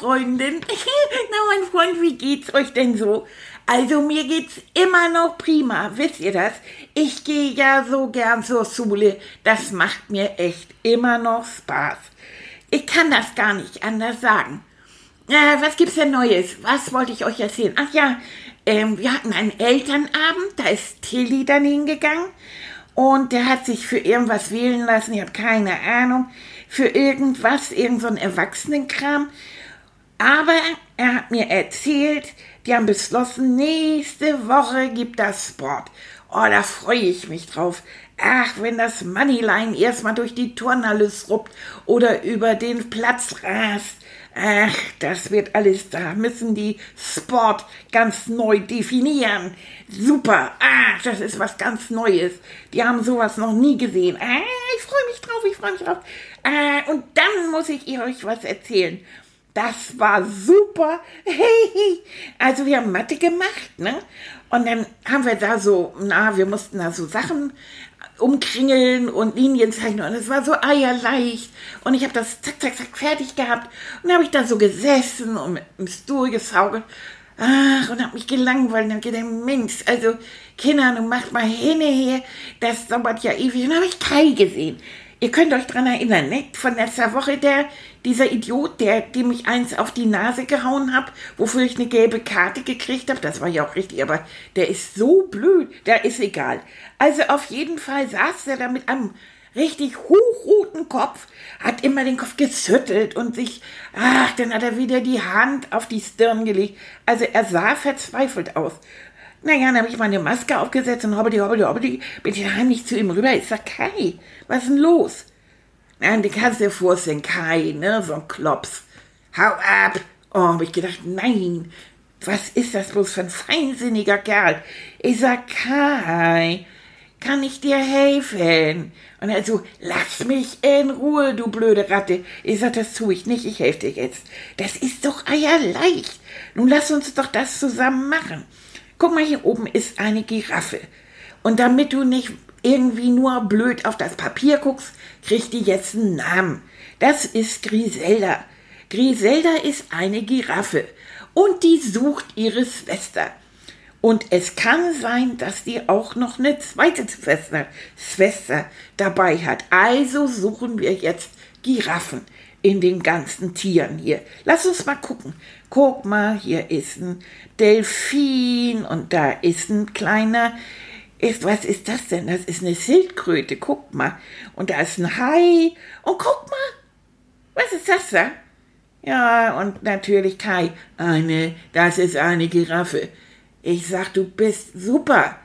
Freundin, na mein Freund, wie geht's euch denn so? Also mir geht's immer noch prima, wisst ihr das? Ich gehe ja so gern zur Schule, das macht mir echt immer noch Spaß. Ich kann das gar nicht anders sagen. Äh, was gibt's denn Neues? Was wollte ich euch erzählen? Ach ja, ähm, wir hatten einen Elternabend, da ist Tilly dann hingegangen und der hat sich für irgendwas wählen lassen, ich habe keine Ahnung, für irgendwas, irgendein so Erwachsenenkram. Aber er hat mir erzählt, die haben beschlossen, nächste Woche gibt das Sport. Oh, da freue ich mich drauf. Ach, wenn das Moneyline erstmal durch die Turnhalle ruppt oder über den Platz rast. Ach, das wird alles, da müssen die Sport ganz neu definieren. Super, ach, das ist was ganz Neues. Die haben sowas noch nie gesehen. Ah, ich freue mich drauf, ich freue mich drauf. Ah, und dann muss ich euch was erzählen. Das war super. also wir haben Mathe gemacht, ne? Und dann haben wir da so, na, wir mussten da so Sachen umkringeln und Linien zeichnen. Und es war so eierleicht. Und ich habe das zack, zack, zack fertig gehabt. Und dann habe ich da so gesessen und mit dem Stuhl gesaugelt ach, und habe mich gelangweilt. Und habe gedacht, Mensch, also Kinder, du macht mal hin her, das dauert ja ewig. Und dann habe ich Kai gesehen Ihr könnt euch dran erinnern, ne? Von letzter Woche der, dieser Idiot, der, dem ich eins auf die Nase gehauen habe, wofür ich eine gelbe Karte gekriegt habe. Das war ja auch richtig, aber der ist so blöd, der ist egal. Also auf jeden Fall saß er da mit einem richtig hochroten Kopf, hat immer den Kopf geschüttelt und sich, ach, dann hat er wieder die Hand auf die Stirn gelegt. Also er sah verzweifelt aus. Naja, dann habe ich meine Maske aufgesetzt und hobbeli, hobbeli, hobbeli, bin ich heimlich zu ihm rüber. Ich sag, Kai, was ist denn los? Na, du kannst dir vorstellen, Kai, ne, so ein Klops. Hau ab! Oh, hab ich gedacht, nein, was ist das bloß für ein feinsinniger Kerl? Ich sag, Kai, kann ich dir helfen? Und er so, lass mich in Ruhe, du blöde Ratte. Ich sag, das tue ich nicht, ich helfe dir jetzt. Das ist doch eierleicht. Nun lass uns doch das zusammen machen. Guck mal, hier oben ist eine Giraffe. Und damit du nicht irgendwie nur blöd auf das Papier guckst, kriegt die jetzt einen Namen. Das ist Griselda. Griselda ist eine Giraffe und die sucht ihre Schwester. Und es kann sein, dass die auch noch eine zweite Schwester, Schwester dabei hat. Also suchen wir jetzt Giraffen in den ganzen Tieren hier. Lass uns mal gucken. Guck mal, hier ist ein Delfin und da ist ein kleiner. Ist, was ist das denn? Das ist eine Schildkröte. Guck mal. Und da ist ein Hai. Und guck mal. Was ist das da? Ja, und natürlich Kai. Eine, das ist eine Giraffe. Ich sag, du bist super.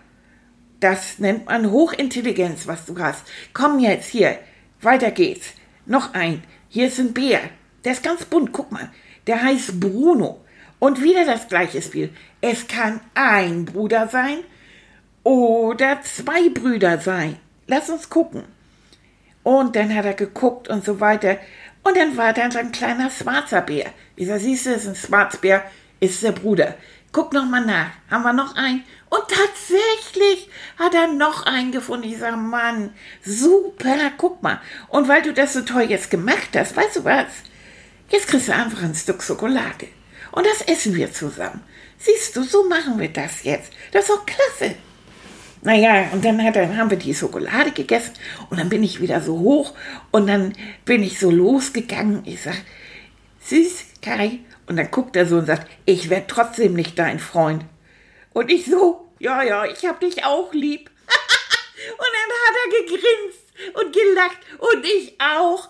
Das nennt man Hochintelligenz, was du hast. Komm jetzt hier. Weiter geht's. Noch ein. Hier ist ein Bär. Der ist ganz bunt, guck mal. Der heißt Bruno. Und wieder das gleiche Spiel. Es kann ein Bruder sein oder zwei Brüder sein. Lass uns gucken. Und dann hat er geguckt und so weiter. Und dann war da so ein kleiner schwarzer Bär. Ich sag, siehst du, ist ein Schwarzbär, ist der Bruder. Guck noch mal nach. Haben wir noch einen? Und tatsächlich hat er noch einen gefunden. Ich sage, Mann, super, guck mal. Und weil du das so toll jetzt gemacht hast, weißt du was? Jetzt kriegst du einfach ein Stück Schokolade. Und das essen wir zusammen. Siehst du, so machen wir das jetzt. Das ist doch klasse. Naja, und dann, hat, dann haben wir die Schokolade gegessen und dann bin ich wieder so hoch und dann bin ich so losgegangen. Ich sag, süß, Kai, und dann guckt er so und sagt, ich werde trotzdem nicht dein Freund. Und ich so, ja, ja, ich hab dich auch lieb. und dann hat er gegrinst und gelacht und ich auch.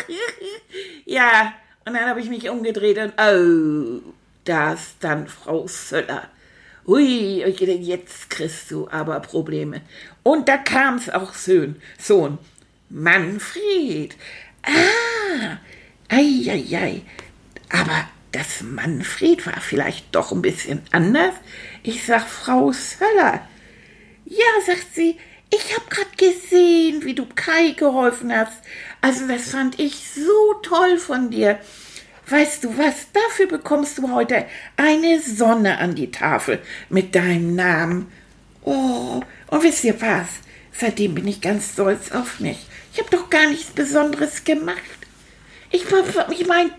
ja, und dann habe ich mich umgedreht und oh, da ist dann Frau Söller. Hui, jetzt kriegst du aber Probleme. Und da kam's auch Sohn, Sohn, Manfred. Ah, ei, ei, ei. Aber das Manfred war vielleicht doch ein bisschen anders. Ich sag, Frau Söller. Ja, sagt sie, ich hab grad gesehen, wie du Kai geholfen hast. Also das fand ich so toll von dir. Weißt du was, dafür bekommst du heute eine Sonne an die Tafel mit deinem Namen. Oh, und wisst ihr was? Seitdem bin ich ganz stolz auf mich. Ich habe doch gar nichts Besonderes gemacht. Ich, ich meine,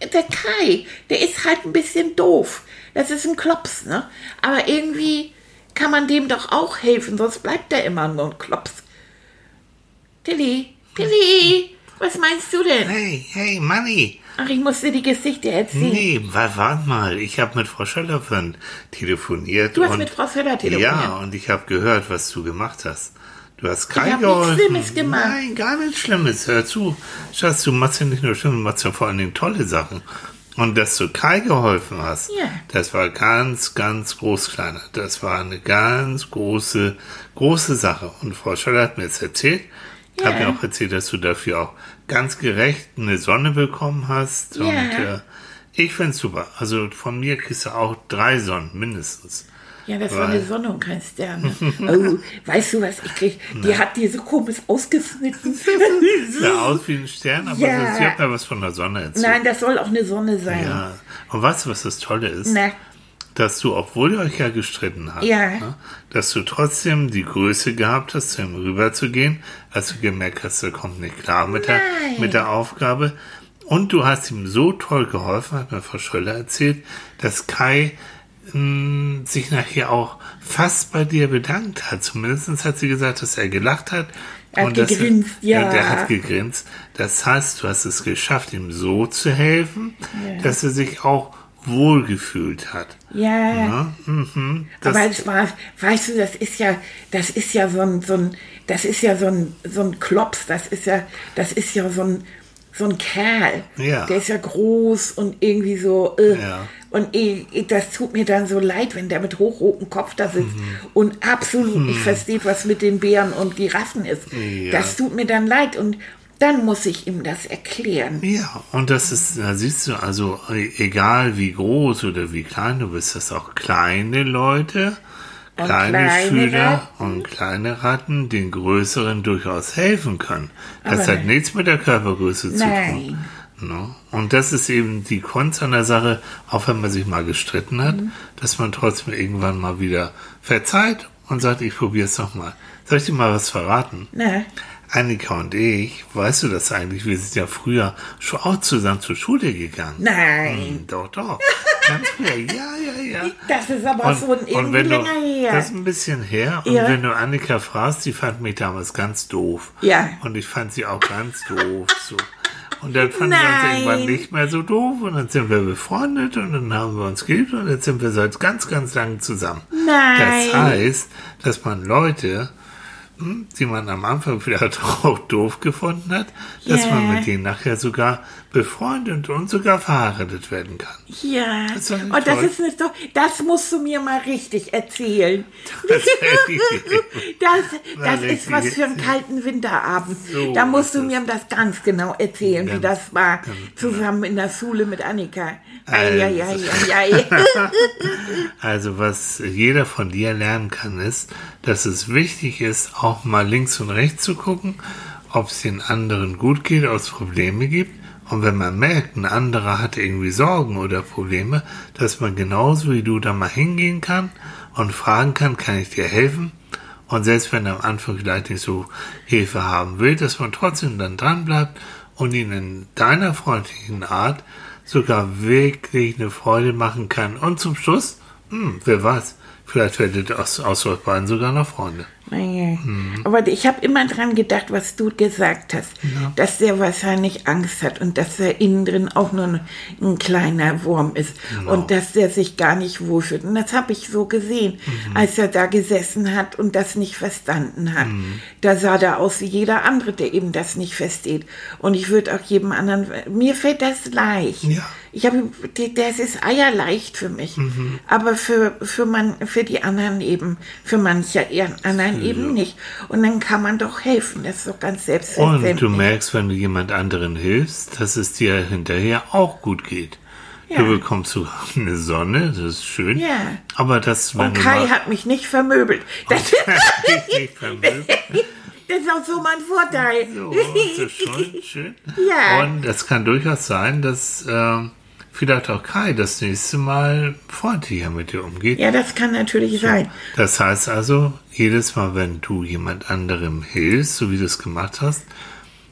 der Kai, der ist halt ein bisschen doof. Das ist ein Klops, ne? Aber irgendwie kann man dem doch auch helfen, sonst bleibt er immer nur ein Klops. Tilly, Tilly, was meinst du denn? Hey, hey, Manni. Ach, ich musste die Gesichter erzählen. Nee, warte mal. Ich habe mit Frau Schöllerfön telefoniert. Du hast mit Frau Schöller telefoniert? Ja, und ich habe gehört, was du gemacht hast. Du hast Kai ich hab nichts Schlimmes gemacht. Nein, gar nichts Schlimmes. Hör zu. Schatz, du machst ja nicht nur Schlimme, du machst ja vor allen Dingen tolle Sachen. Und dass du Kai geholfen hast, Ja. das war ganz, ganz groß, Kleiner. Das war eine ganz große, große Sache. Und Frau Schöller hat mir jetzt erzählt, Ja. hat mir auch erzählt, dass du dafür auch ganz gerecht eine Sonne bekommen hast. Ja. Und äh, ich find's super. Also von mir kriegst du auch drei Sonnen mindestens. Ja, das war eine Sonne und kein Stern. Oh, weißt du, was ich krieg? Die hat die so komisch ausgeschnitten. Sah aus wie ein Stern, aber Ja. das, sie hat mir was von der Sonne erzählt. Nein, das soll auch eine Sonne sein. Ja. Und weißt du, was das Tolle ist? Na, Dass du, obwohl ihr euch ja gestritten habt, Ja. ne, dass du trotzdem die Größe gehabt hast, zu ihm rüberzugehen, als du gemerkt hast, er kommt nicht klar mit der, mit der Aufgabe. Und du hast ihm so toll geholfen, hat mir Frau Schröller erzählt, dass Kai mh, sich nachher auch fast bei dir bedankt hat. Zumindest hat sie gesagt, dass er gelacht hat. Er hat gegrinst, ja. Der hat gegrinst. Das heißt, du hast es geschafft, ihm so zu helfen, Ja. dass er sich auch wohlgefühlt hat. ja. Ja, mhm. Aber es war, weißt du, das ist ja, das ist ja so ein, so ein, das ist ja so ein, so ein Klops, das ist ja, das ist ja so ein, so ein Kerl. Ja. Der ist ja groß und irgendwie so, äh, Ja. und ich, ich, das tut mir dann so leid, wenn der mit hochrotem Kopf da sitzt Mhm. und absolut nicht versteht, was mit den Bären und Giraffen ist. Ja. Das tut mir dann leid und dann muss ich ihm das erklären. ja, und das ist, da siehst du, also e- egal wie groß oder wie klein du bist, dass auch kleine Leute, kleine, kleine Schüler Ratten. und kleine Ratten den Größeren durchaus helfen können. Das Aber hat nichts mit der Körpergröße zu Nein. tun. Ne? Und das ist eben die Kunst an der Sache, auch wenn man sich mal gestritten hat, Mhm. dass man trotzdem irgendwann mal wieder verzeiht und sagt, ich probiere es noch mal. Soll ich dir mal was verraten? Na, Annika und ich, weißt du das eigentlich? Wir sind ja früher schon auch zusammen zur Schule gegangen. nein. Hm, doch, doch. Ganz früher. Ja, ja, ja. Das ist aber Und, irgendwie und wenn du, länger her. das ist ein bisschen her. Und Ja. wenn du Annika fragst, die fand mich damals ganz doof. Ja. Und ich fand sie auch ganz doof. So. Und dann fanden wir Nein. uns irgendwann nicht mehr so doof. Und dann sind wir befreundet und dann haben wir uns geliebt und jetzt sind wir seit ganz, ganz lang zusammen. Nein. Das heißt, dass man Leute, hm, die man am Anfang vielleicht auch doof gefunden hat, dass Ja. man mit denen nachher sogar befreundet und sogar verheiratet werden kann. Ja, Das und das toll. ist nicht doch, das musst du mir mal richtig erzählen. Das Das, das ist was für einen kalten Winterabend. So da musst du mir das ganz genau erzählen, wie Ganz- das war, zusammen in der Schule mit Annika. Also. Also was jeder von dir lernen kann, ist, dass es wichtig ist, auch mal links und rechts zu gucken, ob es den anderen gut geht, ob es Probleme gibt. Und wenn man merkt, ein anderer hat irgendwie Sorgen oder Probleme, dass man genauso wie du da mal hingehen kann und fragen kann, kann ich dir helfen? Und selbst wenn er am Anfang vielleicht nicht so Hilfe haben will, dass man trotzdem dann dran bleibt und ihn in deiner freundlichen Art sogar wirklich eine Freude machen kann. Und zum Schluss, hm, wer weiß, vielleicht werdet ihr aus, aus euch beiden sogar noch Freunde. Naja. Aber ich habe immer dran gedacht, was du gesagt hast, dass der wahrscheinlich Angst hat und dass er innen drin auch nur ein, ein kleiner Wurm ist und dass der sich gar nicht wohlfühlt. Und das habe ich so gesehen, als er da gesessen hat und das nicht verstanden hat. Da sah der aus wie jeder andere, der eben das nicht versteht. Und ich würde auch jedem anderen, mir fällt das leicht. Ja. Ich habe, das ist eierleicht für mich. Aber für, für, man, für die anderen eben, für manche anderen eben nicht. Und dann kann man doch helfen. Das ist doch ganz selbstverständlich. Und du merkst, wenn du jemand anderen hilfst, dass es dir hinterher auch gut geht. Ja. Du bekommst sogar eine Sonne, das ist schön. Ja. Aber das, Und Kai hat mich nicht vermöbelt. Das, Nicht vermöbelt. das ist auch so mein Vorteil. So, das ist schon schön. Ja. Und es kann durchaus sein, dass ähm, vielleicht auch Kai das nächste Mal freundlicher mit dir umgeht. Ja, das kann natürlich sein. Das heißt also, jedes Mal, wenn du jemand anderem hilfst, so wie du es gemacht hast,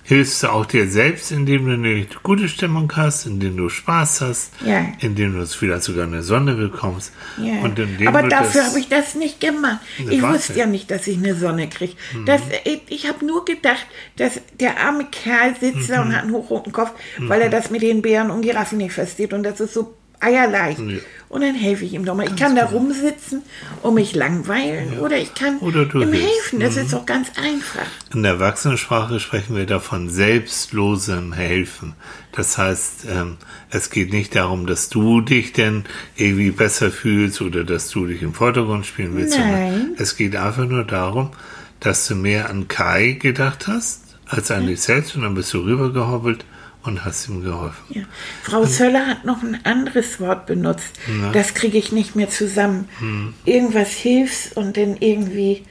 hilfst du auch dir selbst, indem du eine gute Stimmung hast, indem du Spaß hast, Ja. indem du vielleicht sogar eine Sonne bekommst. Ja. Und indem Aber dafür habe ich das nicht gemacht. Ich wusste ja nicht, dass ich eine Sonne kriege. Das, ich ich habe nur gedacht, dass der arme Kerl sitzt da und hat einen hochroten Kopf, weil er das mit den Bären und Giraffen nicht versteht. Und das ist so eierleicht. Ja. Und dann helfe ich ihm doch mal. Ich kann da rumsitzen und mich langweilen oder ich kann Oder ihm helfen. Das ist doch ganz einfach. In der Erwachsenensprache sprechen wir davon selbstlosem Helfen. Das heißt, ähm, es geht nicht darum, dass du dich denn irgendwie besser fühlst oder dass du dich im Vordergrund spielen willst. Nein. Es geht einfach nur darum, dass du mehr an Kai gedacht hast als an dich selbst und dann bist du rübergehoppelt und hast ihm geholfen. Ja. Frau Söller hat noch ein anderes Wort benutzt. Das kriege ich nicht mehr zusammen. Hm. Irgendwas hilfst und dann irgendwie.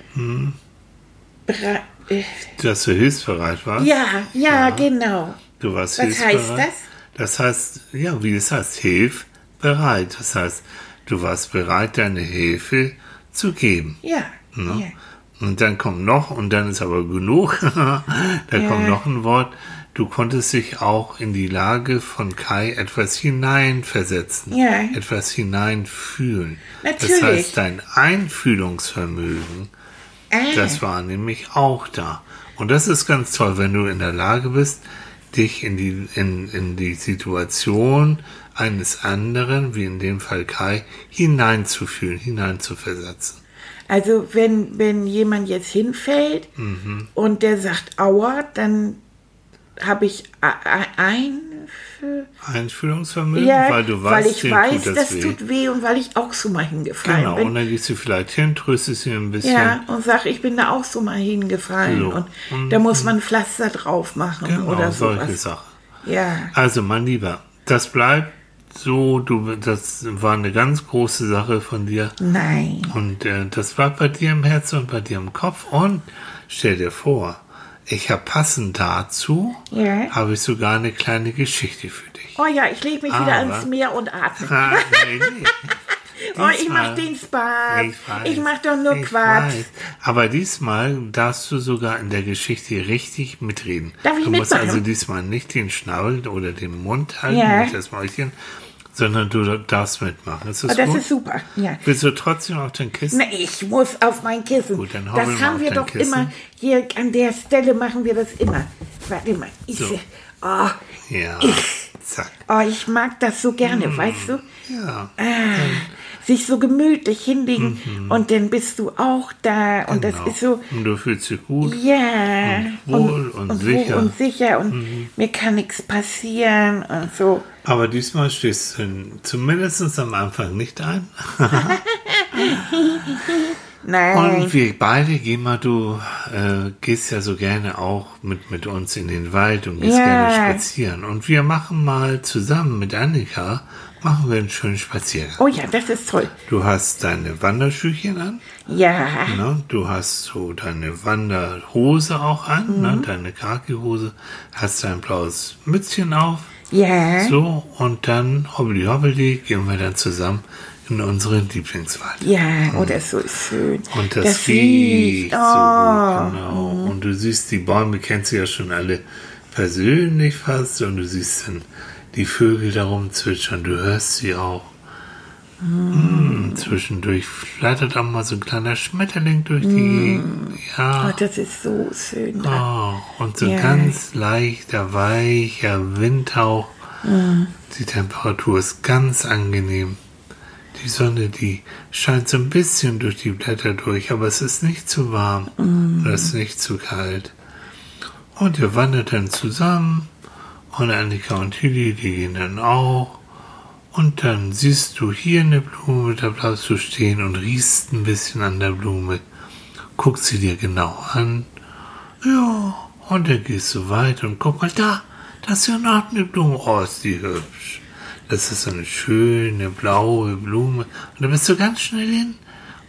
bere- äh, Dass du hilfsbereit warst. Ja, ja, genau. Du warst Was hilfsbereit. heißt das? Das heißt, ja, wie es heißt, hilfbereit. Das heißt, du warst bereit, deine Hilfe zu geben. Ja. Ne? ja. Und dann kommt noch, und dann ist aber genug, da kommt noch ein Wort, du konntest dich auch in die Lage von Kai etwas hineinversetzen, Ja. etwas hineinfühlen. Das Natürlich. heißt, dein Einfühlungsvermögen, Ah, das war nämlich auch da. Und das ist ganz toll, wenn du in der Lage bist, dich in die, in, in die Situation eines anderen, wie in dem Fall Kai, hineinzufühlen, hineinzuversetzen. also wenn, wenn jemand jetzt hinfällt Mhm. und der sagt Aua, dann habe ich ein Einfühlungsvermögen, ja, weil du weil weißt, ich dem weiß, tut das, das weh. tut weh und weil ich auch so mal hingefallen genau, bin. und dann gehst du vielleicht hin, tröstest ihn ein bisschen. Ja, und sag, ich bin da auch so mal hingefallen. So. Und Und- da muss man Pflaster drauf machen genau, oder solche sowas. Sachen. Ja, Also, mein Lieber, das bleibt so, du, das war eine ganz große Sache von dir. nein. Und äh, das bleibt bei dir im Herzen und bei dir im Kopf. Und stell dir vor, ich habe passend dazu, Ja. habe ich sogar eine kleine Geschichte für dich. Oh ja, ich lege mich wieder Aber- ans Meer und atme. Ah, nee, nee. Oh, ich Diesmal- mach den Spaß. Ich, Ich, weiß, mach doch nur Quatsch. weiß. Aber diesmal darfst du sogar in der Geschichte richtig mitreden. Darf ich du musst mitmachen? also diesmal nicht den Schnabel oder den Mund halten, Ja. nicht das Mäulchen, sondern du darfst mitmachen. Ist das, Oh, das gut? ist super. Ja. Willst du trotzdem auf den Kissen? Na, ich muss auf mein Kissen. Gut, dann hoppel das haben wir doch Kissen. immer. Hier an der Stelle machen wir das immer. Warte mal. Ich, So. oh, Ja. Zack. oh, ich mag das so gerne, Hm. weißt du? Ja. Sich so gemütlich hinlegen und dann bist du auch da und Mhm. Genau. das ist so. Und du fühlst dich gut. Ja, wohl und sicher. Mhm. Wohl und sicher und mir kann nichts passieren und so. Aber diesmal stehst du zumindest am Anfang nicht ein. Nein. Und wir beide gehen mal, du äh, gehst ja so gerne auch mit, mit uns in den Wald und gehst Ja. gerne spazieren. Und wir machen mal zusammen mit Annika, machen wir einen schönen Spaziergang. oh ja, das ist toll. Du hast deine Wanderschüchen an, Ja, ne? du hast so deine Wanderhose auch an, Mhm. ne? deine Khaki-Hose, hast dein blaues Mützchen auf, ja. so, und dann hobbeli hobbeli gehen wir dann zusammen in unseren Lieblingswald. Ja, oh, das ist so schön. Und das, riecht so oh. gut, genau. Und du siehst, die Bäume kennst du ja schon alle persönlich fast und du siehst dann die Vögel darum zwitschern, du hörst sie auch. Mm, zwischendurch flattert auch mal so ein kleiner Schmetterling durch die Gegend. Ja. Oh, das ist so schön. Oh, und so Ja. ganz leichter, weicher Windhauch. Die Temperatur ist ganz angenehm. Die Sonne, die scheint so ein bisschen durch die Blätter durch, aber es ist nicht zu warm es ist nicht zu kalt. Und ihr wandert dann zusammen und Annika und Tilly, die gehen dann auch. Und dann siehst du hier eine Blume, da bleibst du stehen und riechst ein bisschen an der Blume. Guckst sie dir genau an. Ja, und dann gehst du weiter und guck mal da, das ist ja noch eine Blume. Oh, ist die hübsch. Das ist so eine schöne blaue Blume. Und da bist du ganz schnell hin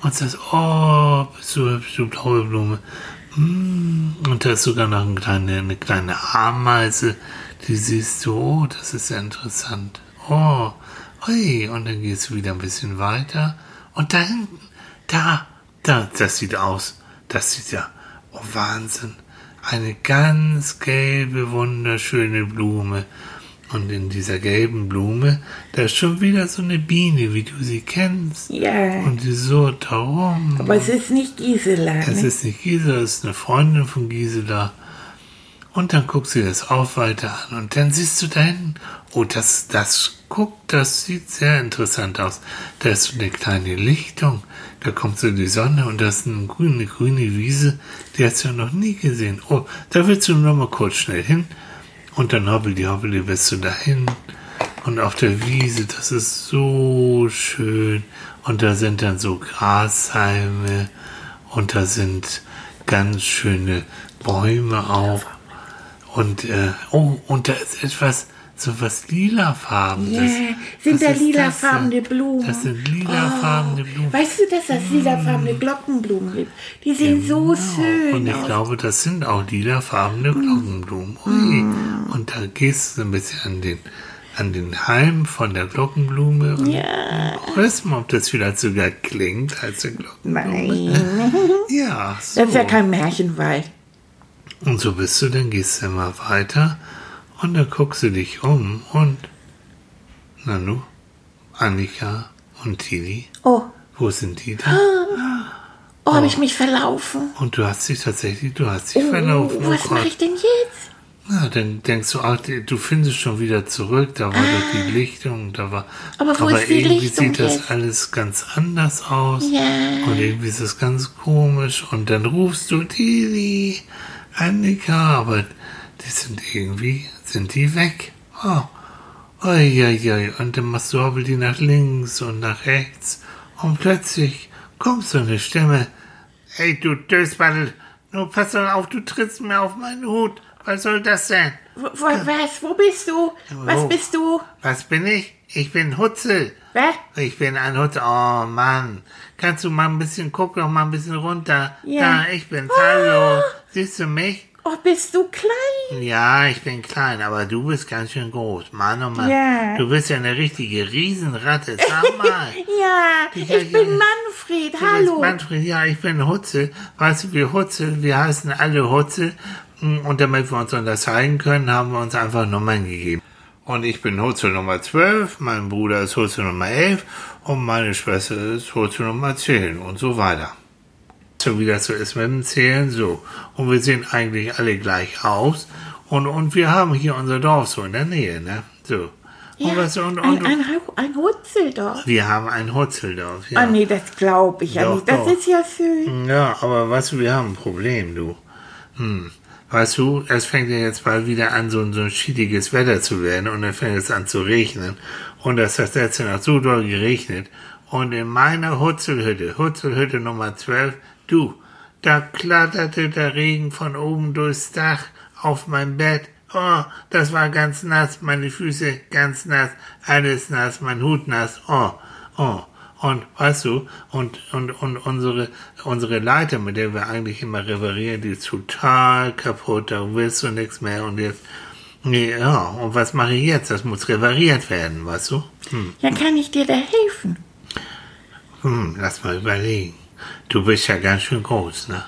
und sagst, oh, bist du hübsch, du blaue Blume. Mm, Und da ist sogar noch eine kleine, eine kleine Ameise, die siehst du, oh, das ist ja interessant. Oh, ui, und dann gehst du wieder ein bisschen weiter. Und da hinten, da, da, das sieht aus, das sieht ja, oh Wahnsinn, eine ganz gelbe, wunderschöne Blume. Und in dieser gelben Blume, da ist schon wieder so eine Biene, wie du sie kennst. Ja. Und die surrt darum. Aber es ist nicht Gisela. Es Ne? ist nicht Gisela, es ist eine Freundin von Gisela. Und dann guckst du dir das auch weiter an. Und dann siehst du da hinten, oh, das, das, guck, das sieht sehr interessant aus. Da ist so eine kleine Lichtung. Da kommt so die Sonne und da ist eine grüne, grüne Wiese. Die hast du ja noch nie gesehen. Oh, da willst du noch mal kurz schnell hin. Und dann hoppeli, hoppeli, bist du dahin. Und auf der Wiese, das ist so schön. Und da sind dann so Grashalme. Und da sind ganz schöne Bäume auch. Und, äh, oh, und da ist etwas, so was lilafarbenes. Ja, sind Was da lilafarbene das? Blumen. Das sind lilafarbene Blumen. Weißt du, dass es lilafarbene Glockenblumen gibt? Die sehen so schön Genau. Und ich aus. glaube, das sind auch lilafarbene Glockenblumen. Ui. Und da gehst du ein bisschen an den, an den Halm von der Glockenblume und Ja. hörst mal, ob das vielleicht sogar klingt als eine Glockenblume. Nein, Ja, so. das ist ja kein Märchenwald. Und so bist du, dann gehst du immer weiter und dann guckst du dich um und Nanu, Annika und Tini, Oh, wo sind die denn? oh, habe ich mich verlaufen? Und du hast dich tatsächlich, du hast dich Oh, verlaufen. Oh was mache Gott. ich denn jetzt? Na, dann denkst du, ach, du findest schon wieder zurück, da war doch die Lichtung, da war. Ah. Aber wo ist die irgendwie Lichtung sieht das jetzt? alles ganz anders aus. Ja. Und irgendwie ist es ganz komisch. Und dann rufst du Tini, Aber die sind irgendwie, sind die weg. Oh. Uiuiui. Und dann machst du hoppel die nach links und nach rechts. Und plötzlich kommt so eine Stimme. Hey, du Dösbaddel, nur pass doch auf, du trittst mir auf meinen Hut. Was soll das denn? Wo, wo, was? Wo bist du? Was Wo? bist du? Was bin ich? Ich bin Hutzel. Was? Ich bin ein Hutzel. Oh Mann. Kannst du mal ein bisschen, guck doch mal ein bisschen runter. Ja. Da, ich bin's. Hallo. Siehst du mich? Oh, bist du klein? Ja, ich bin klein, aber du bist ganz schön groß. Mann, oh Mann. Ja. Du bist ja eine richtige Riesenratte. Sag mal. Ja, ich ja, bin. Manfred. Du bist Hallo. Manfred, ja, ich bin Hutzel. Weißt du, wir Hutzel, wir heißen alle Hutzel. Und damit wir uns unterscheiden können, haben wir uns einfach Nummern gegeben. Und ich bin Hutzel Nummer 12, mein Bruder ist Hutzel Nummer 11 und meine Schwester ist Hutzel Nummer 10 und so weiter. So wie das so ist mit dem Zählen, so. Und wir sehen eigentlich alle gleich aus. Und, und wir haben hier unser Dorf so in der Nähe, ne? So. Ja, und was, und, ein, und, ein, Hau- ein Hutzeldorf. wir haben ein Hutzeldorf, ja. Ah, nee, das glaube ich ja nicht. Das doch. ist ja schön. Ja, aber du, wir haben ein Problem, du. Hm. Weißt du, es fängt ja jetzt bald wieder an, so, ein- so ein schiediges Wetter zu werden und dann fängt es an zu regnen. Und das hat letzte Nacht so doll geregnet. Und in meiner Hutzelhütte, Hutzelhütte Nummer 12, du, da klatterte der Regen von oben durchs Dach auf mein Bett. Oh, das war ganz nass, meine Füße ganz nass, alles nass, mein Hut nass. Oh, oh. Und weißt du, und, und, und unsere, unsere Leiter, mit der wir eigentlich immer reparieren, die ist total kaputt, da willst du nichts mehr und jetzt, nee, ja, und was mache ich jetzt? Das muss repariert werden, weißt du? Hm, Ja, kann ich dir da helfen? hm, lass mal überlegen. Du bist ja ganz schön groß, ne?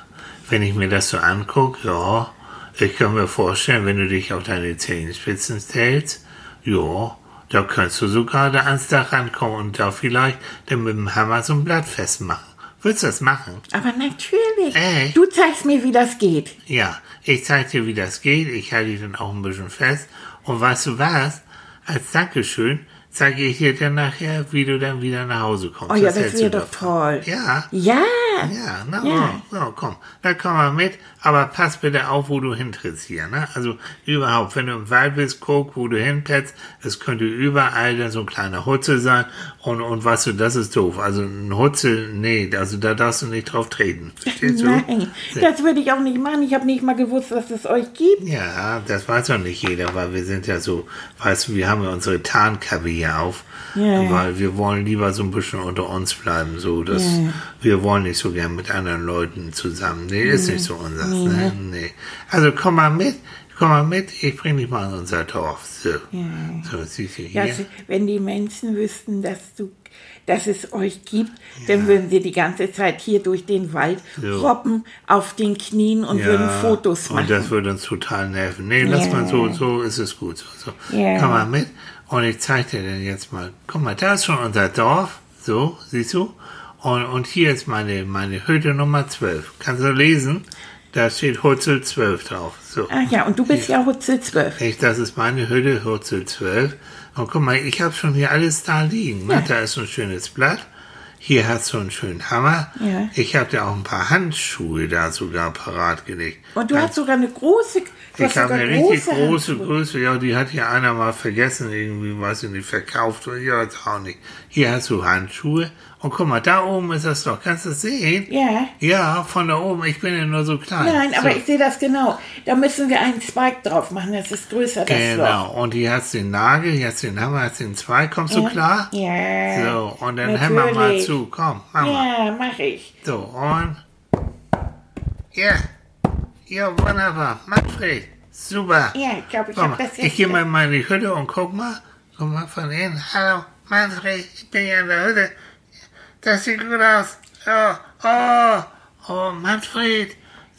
Wenn ich mir das so angucke, ja, ich kann mir vorstellen, wenn du dich auf deine Zehenspitzen stellst, ja, da kannst du sogar da ans Dach rankommen und da vielleicht dann mit dem Hammer so ein Blatt festmachen. Willst du das machen? Aber natürlich. Echt? Du zeigst mir, wie das geht. Ja, ich zeig dir, wie das geht. Ich halte dich dann auch ein bisschen fest. Und weißt du was? Als Dankeschön zeige ich dir dann nachher, wie du dann wieder nach Hause kommst. Oh ja, das du wäre doch davon? toll. Ja, Ja. Ja, na, Ja. Oh, oh, komm, da komm mal mit, aber pass bitte auf, wo du hintrittst hier, ne? Also überhaupt, wenn du im Wald bist, guck, wo du hinpetzt, es könnte überall dann so ein kleiner Hutzel sein und, und weißt du, das ist doof, also ein Hutzel, nee, also da darfst du nicht drauf treten, verstehst du? Nein, das würde ich auch nicht machen. Ich habe nicht mal gewusst, dass es euch gibt. Ja, das weiß doch nicht jeder, weil wir sind ja so, weißt du, wir haben ja unsere Tarnkabine hier auf, Ja. weil wir wollen lieber so ein bisschen unter uns bleiben. So, dass Ja. wir wollen nicht so gern mit anderen Leuten zusammen. Nee, ist nicht so unseres. Ne? Nee. Also komm mal mit, komm mal mit, ich bring dich mal in unser Dorf. So, so siehst du hier. Ja, also, wenn die Menschen wüssten, dass du dass es euch gibt, dann würden sie die ganze Zeit hier durch den Wald So. robben auf den Knien und würden Fotos machen. Und das würde uns total nerven. Nee, lass Ja. mal so, so ist es gut. So, so. Ja. Komm mal mit. Und ich zeig dir denn jetzt mal. Guck mal, da ist schon unser Dorf. So, siehst du? Und, und hier ist meine, meine Hütte Nummer 12. Kannst du lesen? Da steht Hutzel 12 drauf. So. Ach ja, und du bist ja Hutzel 12. Ich, das ist meine Hütte, Hutzel 12. Und guck mal, ich habe schon hier alles da liegen. Ne? Da ist so ein schönes Blatt. Hier hast du einen schönen Hammer. Ja. Ich habe dir auch ein paar Handschuhe da sogar parat gelegt. Und du hast sogar eine große, du hast Ich habe sogar eine richtig große Handschuhe. Größe. Ja, die hat hier einer mal vergessen, irgendwie, weiß ich nicht, verkauft. Ja, jetzt auch nicht. Hier hast du Handschuhe. Und guck mal, da oben ist das doch. Kannst du es sehen? Ja. Ja, von da oben. Ich bin ja nur so klein. Nein, aber so. ich sehe das genau. Da müssen wir einen Zweig drauf machen, das ist größer, das Loch. Genau. Und hier hast du den Nagel, hier hast du den Hammer, hast du den Zweig. Kommst du klar? Ja. So, und dann hämmer mal natürlich. zu. Komm, mal. Ja, mach ich. So, und. Ja. Ja, wunderbar. Manfred, super. Ja, ich glaube, ich habe das jetzt. ich gehe mal in meine Hütte und guck mal. Guck mal von innen. Hallo, Manfred, ich bin ja in der Hütte. Das sieht gut aus. Oh, oh, oh, Manfred.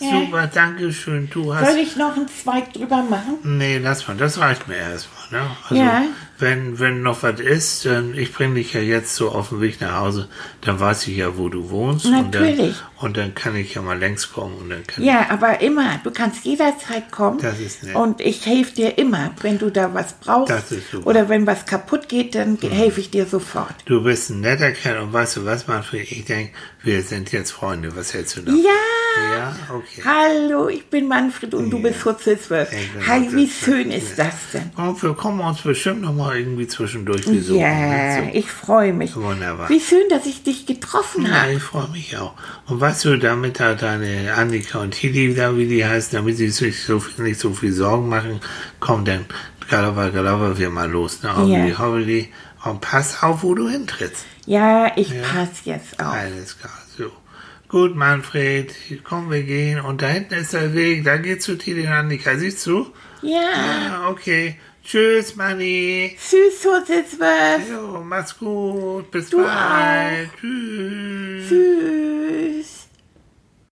Super, danke schön. Du hast. Soll ich noch einen Zweig drüber machen? Nee, lass mal, das reicht mir erstmal. Ne? Also, Ja. wenn, wenn noch was ist, dann ich bringe dich ja jetzt so auf dem Weg nach Hause, dann weiß ich ja, wo du wohnst. Natürlich. Und dann, und dann kann ich ja mal längs kommen und dann kann Ja, aber immer. Du kannst jederzeit kommen. Das ist nett. Und ich helfe dir immer, wenn du da was brauchst. Das ist super. Mhm. Oder wenn was kaputt geht, dann helfe ich dir sofort. Du bist ein netter Kerl und weißt du was, Manfred? Ich denke, wir sind jetzt Freunde. Was hältst du da? Ja! Ja, okay. Hallo, ich bin Manfred und du bist Hutzel 12. Ich bin Hi, Hutzel wie 12, schön ist ja. das denn? Und wir kommen uns bestimmt noch mal irgendwie zwischendurch besuchen. Ja, ne? ich freue mich. Wunderbar. Wie schön, dass ich dich getroffen Ja, habe. ich freue mich auch. Und weißt du, damit da deine Annika und Tilly da, wie die heißen, damit sie sich so viel, nicht so viel Sorgen machen, komm dann, Galover, Galover, wir mal los, ne? Hobbeli, Ja. hobbeli. Und pass auf, wo du hintrittst. Ja, ich passe jetzt auf. Alles klar, so. Gut, Manfred, komm, wir gehen. Und da hinten ist der Weg, da geht's zu Tilly und Annika, siehst du? Ja, Ah, okay. Tschüss, Manni. tschüss, Hutzel 12. Jo, mach's gut. Bis Du bald. Tschüss. Tschüss.